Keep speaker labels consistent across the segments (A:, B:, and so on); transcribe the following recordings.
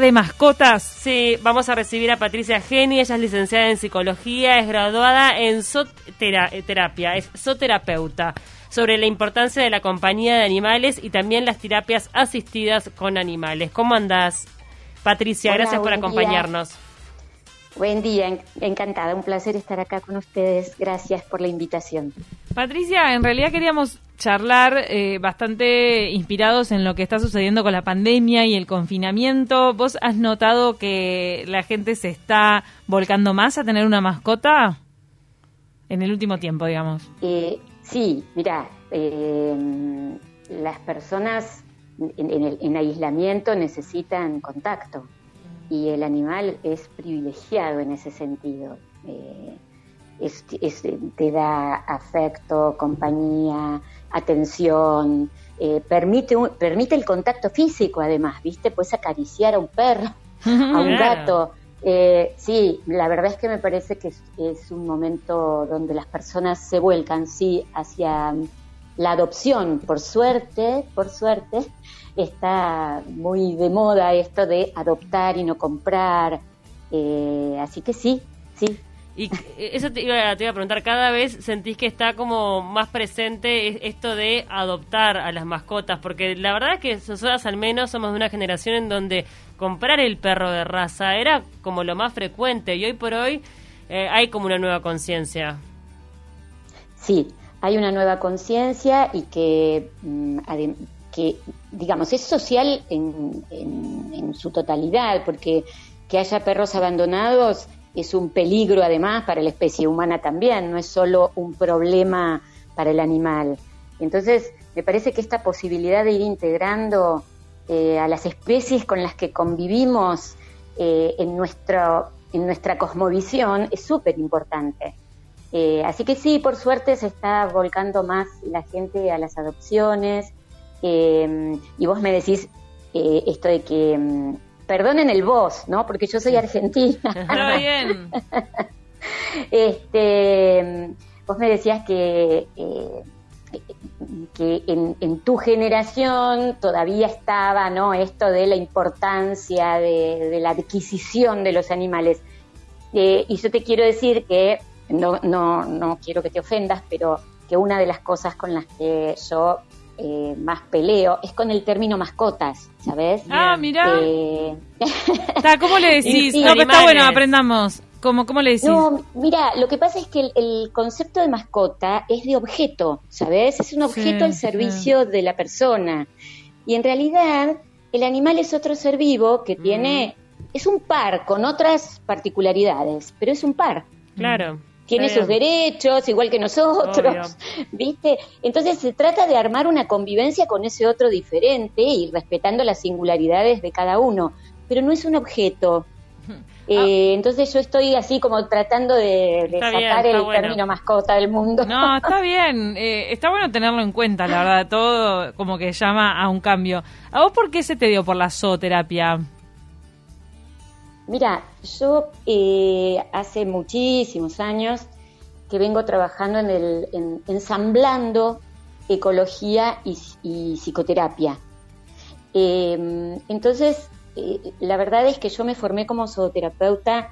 A: de mascotas.
B: Sí, vamos a recibir a Patricia Geni, ella es licenciada en psicología, es graduada en zooterapia, es zooterapeuta, sobre la importancia de la compañía de animales y también las terapias asistidas con animales. ¿Cómo andás, Patricia? Gracias por acompañarnos.
C: Buen día, encantada, un placer estar acá con ustedes. Gracias por la invitación.
A: Patricia, en realidad queríamos charlar eh, bastante inspirados en lo que está sucediendo con la pandemia y el confinamiento. ¿Vos has notado que la gente se está volcando más a tener una mascota en el último tiempo, digamos?
C: Eh, sí, mira, eh, las personas en aislamiento necesitan contacto y el animal es privilegiado en ese sentido. Eh, te da afecto, compañía, atención, eh, permite, permite el contacto físico además, ¿viste? Puedes acariciar a un perro, a un gato. Eh, sí, la verdad es que me parece que es, un momento donde las personas se vuelcan, sí, hacia la adopción, por suerte, por suerte, está muy de moda esto de adoptar y no comprar. Eh, así que sí, sí.
B: Y eso te iba, a preguntar, cada vez sentís que está como más presente esto de adoptar a las mascotas, porque la verdad es que nosotras al menos somos de una generación en donde comprar el perro de raza era como lo más frecuente y hoy por hoy eh, hay como una nueva conciencia.
C: Sí, hay una nueva conciencia y que, mm, que, digamos, es social en, su totalidad, porque que haya perros abandonados es un peligro además para la especie humana también, no es solo un problema para el animal. Entonces, me parece que esta posibilidad de ir integrando eh, a las especies con las que convivimos eh, en, nuestro, en nuestra cosmovisión es súper importante. Eh, así que sí, por suerte se está volcando más la gente a las adopciones. Eh, y vos me decís eh, esto de que, mm, perdonen el vos, ¿no? Porque yo soy argentina.
B: Está bien.
C: este, vos me decías que, que en, tu generación todavía estaba, ¿no? Esto de la importancia de, de la adquisición de los animales. y yo te quiero decir que no, no, no quiero que te ofendas, pero que una de las cosas con las que yo eh, más peleo es con el término mascotas, ¿sabes?
A: Ah, mira. Eh... ¿Cómo le decís? no, pero está bueno, aprendamos. ¿Cómo, ¿Cómo le decís?
C: No, mira, lo que pasa es que el, concepto de mascota es de objeto, ¿sabes? Es un objeto al servicio de la persona. Y en realidad, el animal es otro ser vivo que tiene. Mm. Es un par con otras particularidades, pero es un par.
B: Claro
C: tiene sus derechos, igual que nosotros, ¿viste? Entonces se trata de armar una convivencia con ese otro diferente y respetando las singularidades de cada uno, pero no es un objeto. Eh, ah. entonces yo estoy así como tratando de, sacar el término mascota del mundo.
A: No, está bien, eh, está bueno tenerlo en cuenta, la verdad, todo como que llama a un cambio. ¿A vos por qué se te dio por la zooterapia?
C: Mira, yo eh, hace muchísimos años que vengo trabajando en el ensamblando ecología y, psicoterapia. Em, entonces, eh, la verdad es que yo me formé como zooterapeuta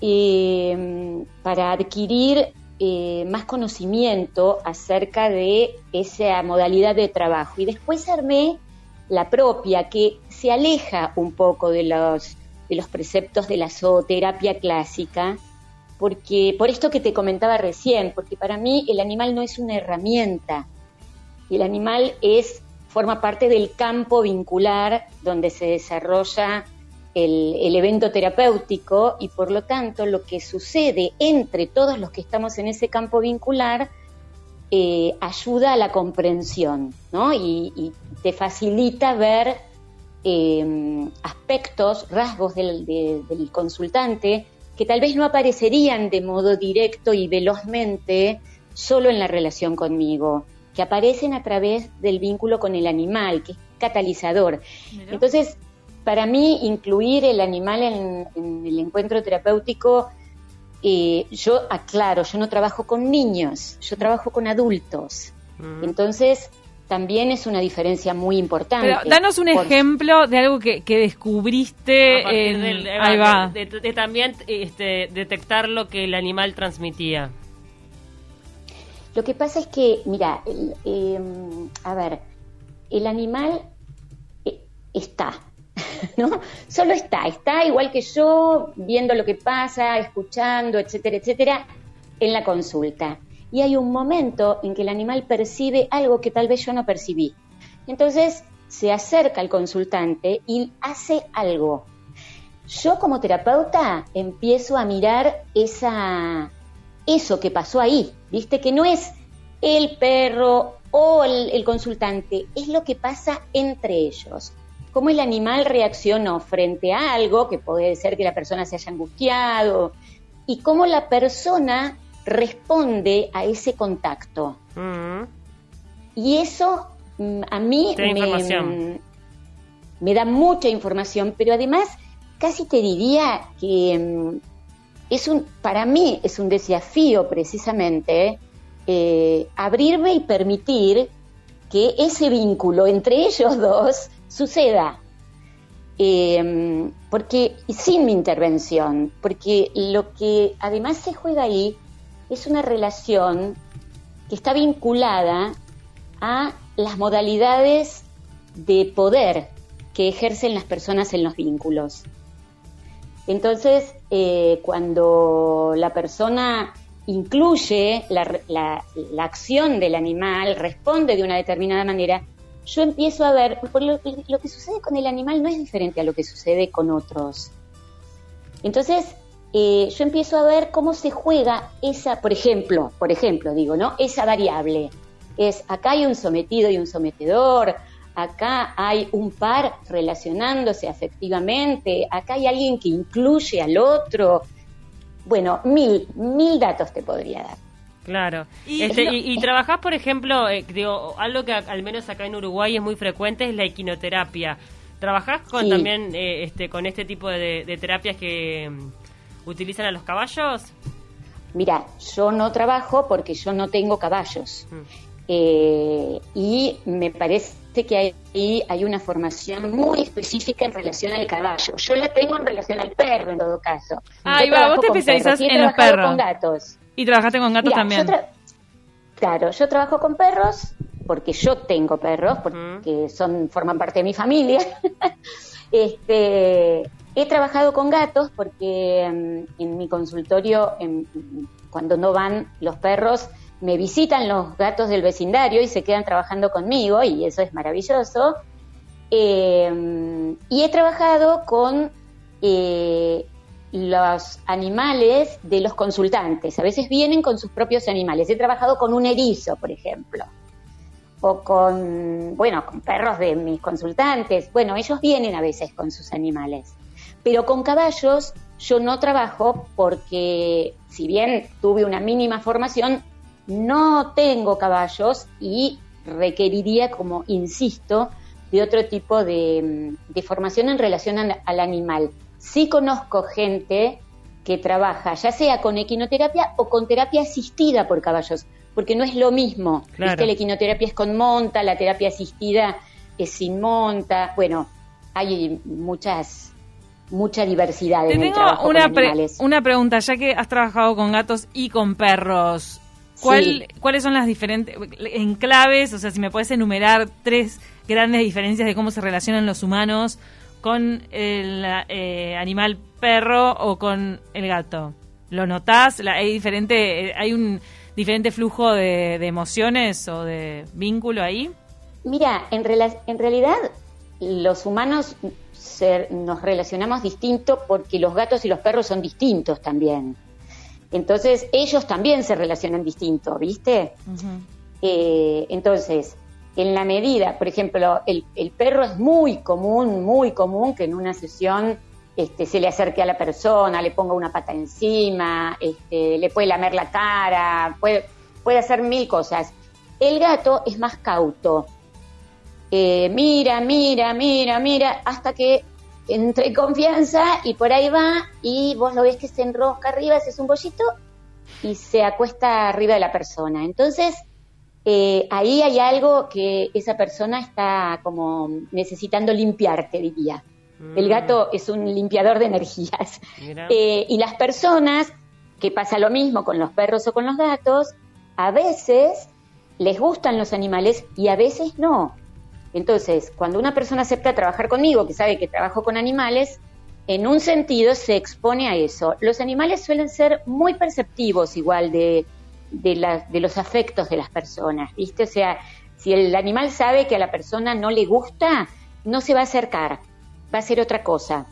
C: em, para adquirir eh, más conocimiento acerca de esa modalidad de trabajo. Y después armé la propia, que se aleja un poco de los de los preceptos de la zooterapia clásica, porque por esto que te comentaba recién, porque para mí el animal no es una herramienta, el animal es forma parte del campo vincular donde se desarrolla el, evento terapéutico y por lo tanto lo que sucede entre todos los que estamos en ese campo vincular eh, ayuda a la comprensión ¿no? y te facilita ver Em, aspectos, rasgos del, del consultante que tal vez no aparecerían de modo directo y velozmente solo en la relación conmigo, que aparecen a través del vínculo con el animal, que es catalizador. Entonces, para mí, incluir el animal en, el encuentro terapéutico, eh, yo aclaro, yo no trabajo con niños, yo trabajo con adultos. Mm. Entonces, también es una diferencia muy importante.
A: Pero danos un ejemplo de algo que, descubriste. En,
B: ahí va. De, también este, detectar lo que el animal transmitía.
C: Lo que pasa es que, mira, em, a ver, el animal eh, está, ¿no? Solo está, está igual que yo, viendo lo que pasa, escuchando, etcétera, etcétera, en la consulta. Y hay un momento en que el animal percibe algo que tal vez yo no percibí. Entonces se acerca al consultante y hace algo. Yo como terapeuta empiezo a mirar esa, eso que pasó ahí, ¿viste? Que no es el perro o el, consultante, es lo que pasa entre ellos. Cómo el animal reaccionó frente a algo, que puede ser que la persona se haya angustiado, y cómo la persona responde a ese contacto. Mm. Y eso mm, a mí me, me, da mucha información, pero además casi te diría que mm, es un, para mí es un desafío precisamente eh, abrirme y permitir que ese vínculo entre ellos dos suceda. Eh, porque sin mi intervención, porque lo que además se juega ahí es una relación que está vinculada a las modalidades de poder que ejercen las personas en los vínculos. Entonces, eh, cuando la persona incluye la, acción del animal, responde de una determinada manera, yo empiezo a ver, lo, lo, que sucede con el animal no es diferente a lo que sucede con otros. Entonces, eh, yo empiezo a ver cómo se juega esa, por ejemplo, por ejemplo, digo, ¿no? Esa variable. Es, acá hay un sometido y un sometedor, acá hay un par relacionándose afectivamente, acá hay alguien que incluye al otro, bueno, mil, mil datos te podría dar.
B: Claro. Y, este, y, trabajás, por ejemplo, eh, digo, algo que al menos acá en Uruguay es muy frecuente es la equinoterapia. ¿Trabajás con también eh, este, con este tipo de, terapias que utilizan a los caballos?
C: Mira, yo no trabajo porque yo no tengo caballos. Mm. Eh, y me parece que ahí hay una formación muy específica en relación al caballo. Yo la tengo en relación al perro, en todo caso.
A: Ah, va, vos te especializás en los perros.
C: con gatos.
A: Y trabajaste con gatos también.
C: claro, yo trabajo con perros porque yo tengo perros, porque son forman parte de mi familia. este, he trabajado con gatos porque mm, en mi consultorio, cuando no van los perros, me visitan los gatos del vecindario y se quedan trabajando conmigo y eso es maravilloso. Eh, y he trabajado con eh, los animales de los consultantes. A veces vienen con sus propios animales. He trabajado con un erizo, por ejemplo. O con, bueno, con perros de mis consultantes. Bueno, ellos vienen a veces con sus animales. Pero con caballos yo no trabajo porque, si bien tuve una mínima formación, no tengo caballos y requeriría, como insisto, de otro tipo de, mm, formación en relación al animal. Sí conozco gente que trabaja ya sea con equinoterapia o con terapia asistida por caballos, porque no es lo mismo. La equinoterapia es con monta, la terapia asistida es sin monta. Bueno, hay muchas mucha diversidad en el trabajo
A: una,
C: con animales.
A: una pregunta, ya que has trabajado con gatos y con perros, ¿Cuál, ¿Cuáles son las diferentes enclaves? O sea, si me puedes enumerar tres grandes diferencias de cómo se relacionan los humanos con el eh, animal perro o con el gato. ¿Lo notás? ¿Hay, diferente, ¿Hay un diferente flujo de, emociones o de vínculo ahí?
C: Mira, en, en realidad los humanos nos relacionamos distinto porque los gatos y los perros son distintos también. Entonces ellos también se relacionan distinto, ¿viste? Eh, entonces, en la medida, por ejemplo, el, perro es muy común, muy común que en una sesión este, se le acerque a la persona, le ponga una pata encima, este, le puede lamer la cara, puede, puede hacer mil cosas. El gato es más cauto. Eh, mira, mira, mira, mira, hasta que entre confianza y por ahí va y vos lo ves que se enrosca arriba, es un bollito y se acuesta arriba de la persona. Entonces, eh, ahí hay algo que esa persona está como necesitando limpiar, te diría. El
B: Mm.
C: gato es un limpiador de energías. Eh, y las personas, que pasa lo mismo con los perros o con los gatos, a veces les gustan los animales y a veces no. Entonces, cuando una persona acepta trabajar conmigo, que sabe que trabajo con animales, en un sentido se expone a eso. Los animales suelen ser muy perceptivos igual de, de, la- de los afectos de las personas, ¿viste? O sea, si el animal sabe que a la persona no le gusta, no se va a acercar, va a hacer otra cosa.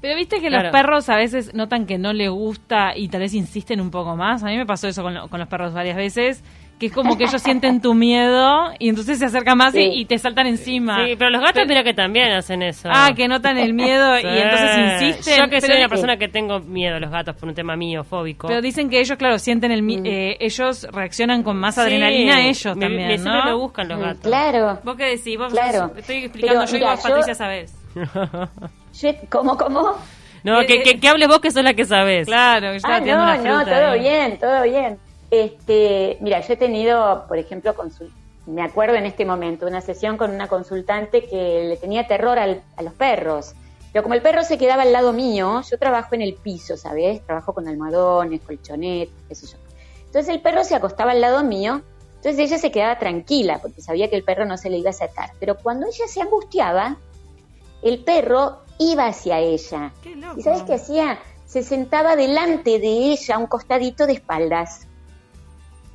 A: Pero viste que
B: Claro.
A: los perros a veces notan que no les gusta y tal vez insisten un poco más. A mí me pasó eso con, lo- con los perros varias veces, que es como que ellos sienten tu miedo y entonces se acercan más y-
C: Sí.
A: y, te saltan encima.
B: Sí, pero los gatos mira que también hacen eso.
A: Ah, que notan el miedo y entonces insisten.
B: Yo que soy una persona que tengo miedo a los gatos por un tema mío, fóbico.
A: pero dicen que ellos, claro, sienten el mi- eh, ellos reaccionan con más adrenalina ellos
B: me-
A: también,
B: me-
A: ¿no?
B: Siempre me buscan los
C: Mm,
B: gatos.
C: Claro.
A: ¿Vos qué decís? Vos
C: Claro.
A: sos- estoy explicando
C: Pero,
A: yo y
C: mira,
A: vos,
C: yo-
A: Patricia, sabés.
C: Yo, ¿Cómo, cómo?
B: No, que, que, que hables vos que sos la que sabes.
A: Claro, que estaba
C: Ah, no, no, todo
A: ahí.
C: bien, todo bien. Este, mira, yo he tenido, por ejemplo, me acuerdo en este momento, una sesión con una consultante que le tenía terror al- a los perros. Pero como el perro se quedaba al lado mío, yo trabajo en el piso, ¿sabes? Trabajo con almohadones, colchonetas, qué sé yo. Entonces el perro se acostaba al lado mío, entonces ella se quedaba tranquila porque sabía que el perro no se le iba a acercar. Pero cuando ella se angustiaba, el perro iba hacia ella.
A: Qué loco.
C: ¿Y sabes qué hacía? Se sentaba delante de ella, a un costadito de espaldas.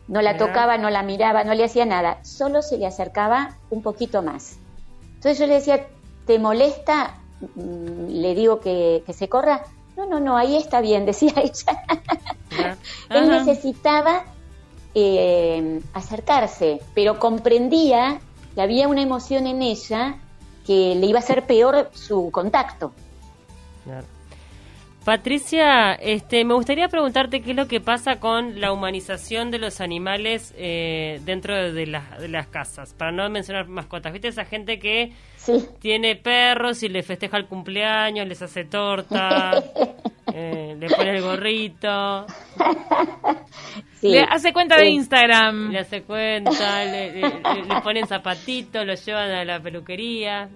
C: No la tocaba, no la miraba, no le hacía nada. Solo se le acercaba un poquito más. Entonces yo le decía, ¿te molesta? Mm, Le digo que, que se corra. No, no, no, ahí está bien, decía ella. Él necesitaba eh, acercarse, pero comprendía que había una emoción en ella que le iba a hacer peor su contacto.
B: Claro. Patricia, este, me gustaría preguntarte qué es lo que pasa con la humanización de los animales eh, dentro de, las- de las casas, para no mencionar mascotas. ¿Viste esa gente que
C: Sí.
B: tiene perros y le festeja el cumpleaños, les hace torta, eh, le pone el gorrito,
C: Sí.
A: Le hace cuenta de Instagram.
B: le hace cuenta, le, le- le- le ponen zapatitos, lo llevan a la peluquería?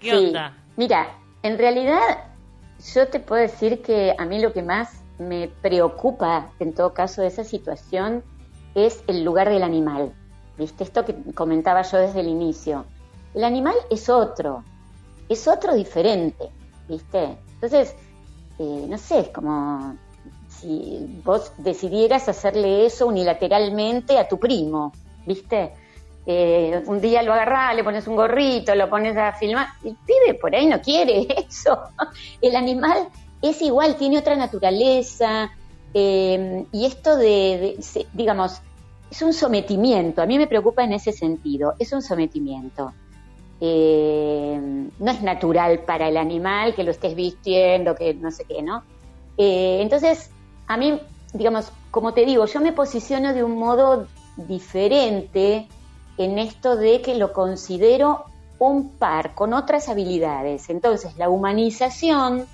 B: ¿Qué
C: Sí.
B: onda?
C: Mira, en realidad yo te puedo decir que a mí lo que más me preocupa en todo caso de esa situación es el lugar del animal. ¿Viste? Esto que comentaba yo desde el inicio. El animal es otro, es otro diferente, ¿viste? Entonces, eh, no sé, es como si vos decidieras hacerle eso unilateralmente a tu primo, ¿viste? Eh, un día lo agarrás, le pones un gorrito, lo pones a filmar. El pibe por ahí no quiere eso. El animal es igual, tiene otra naturaleza. eh, y esto de, digamos, es un sometimiento. A mí me preocupa en ese sentido. Es un sometimiento. Eh, no es natural para el animal que lo estés vistiendo, que no sé qué, ¿no? Entonces, a mí, digamos, como te digo, yo me posiciono de un modo diferente en esto de que lo considero un par con otras habilidades. Entonces, la humanización,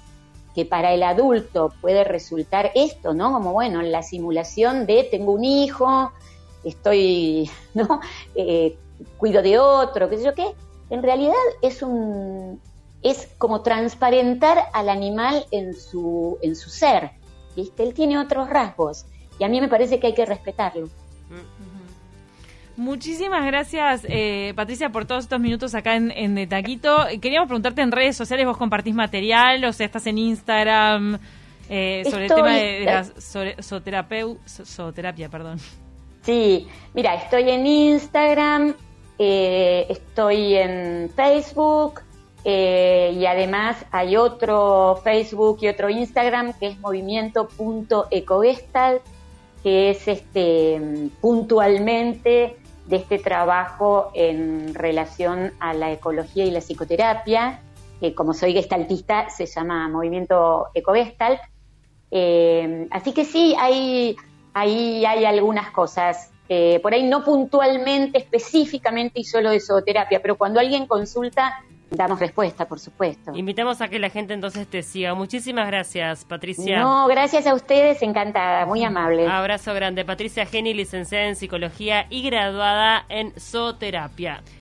C: que para el adulto puede resultar esto, ¿no? Como, bueno, la simulación de tengo un hijo, estoy, ¿no? Eh, cuido de otro, qué sé yo qué. En realidad es un es como transparentar al animal en su en su ser, ¿viste? Él tiene otros rasgos y a mí me parece que hay que respetarlo.
A: Muchísimas gracias, eh, Patricia, por todos estos minutos acá en, en De Taquito. Queríamos preguntarte en redes sociales, vos compartís material, o sea, estás en Instagram, eh, sobre
C: Estoy-
A: el tema de, de la sobre- zooterapeu- zo- zooterapia, perdón.
C: Sí, mira, estoy en Instagram, eh, estoy en Facebook eh, y además hay otro Facebook y otro Instagram que es movimiento.ecogestalt, que es este mm, puntualmente de este trabajo en relación a la ecología y la psicoterapia, que como soy gestaltista se llama Movimiento Ecogestalt. Eh, así que sí, hay, hay algunas cosas. eh, por ahí no puntualmente, específicamente y solo de zooterapia, pero cuando alguien consulta, damos respuesta, por supuesto.
B: Invitamos a que la gente entonces te siga. Muchísimas gracias, Patricia.
C: No, gracias a ustedes, encantada, muy amable.
B: Abrazo grande. Patricia Geni, licenciada en psicología y graduada en zooterapia.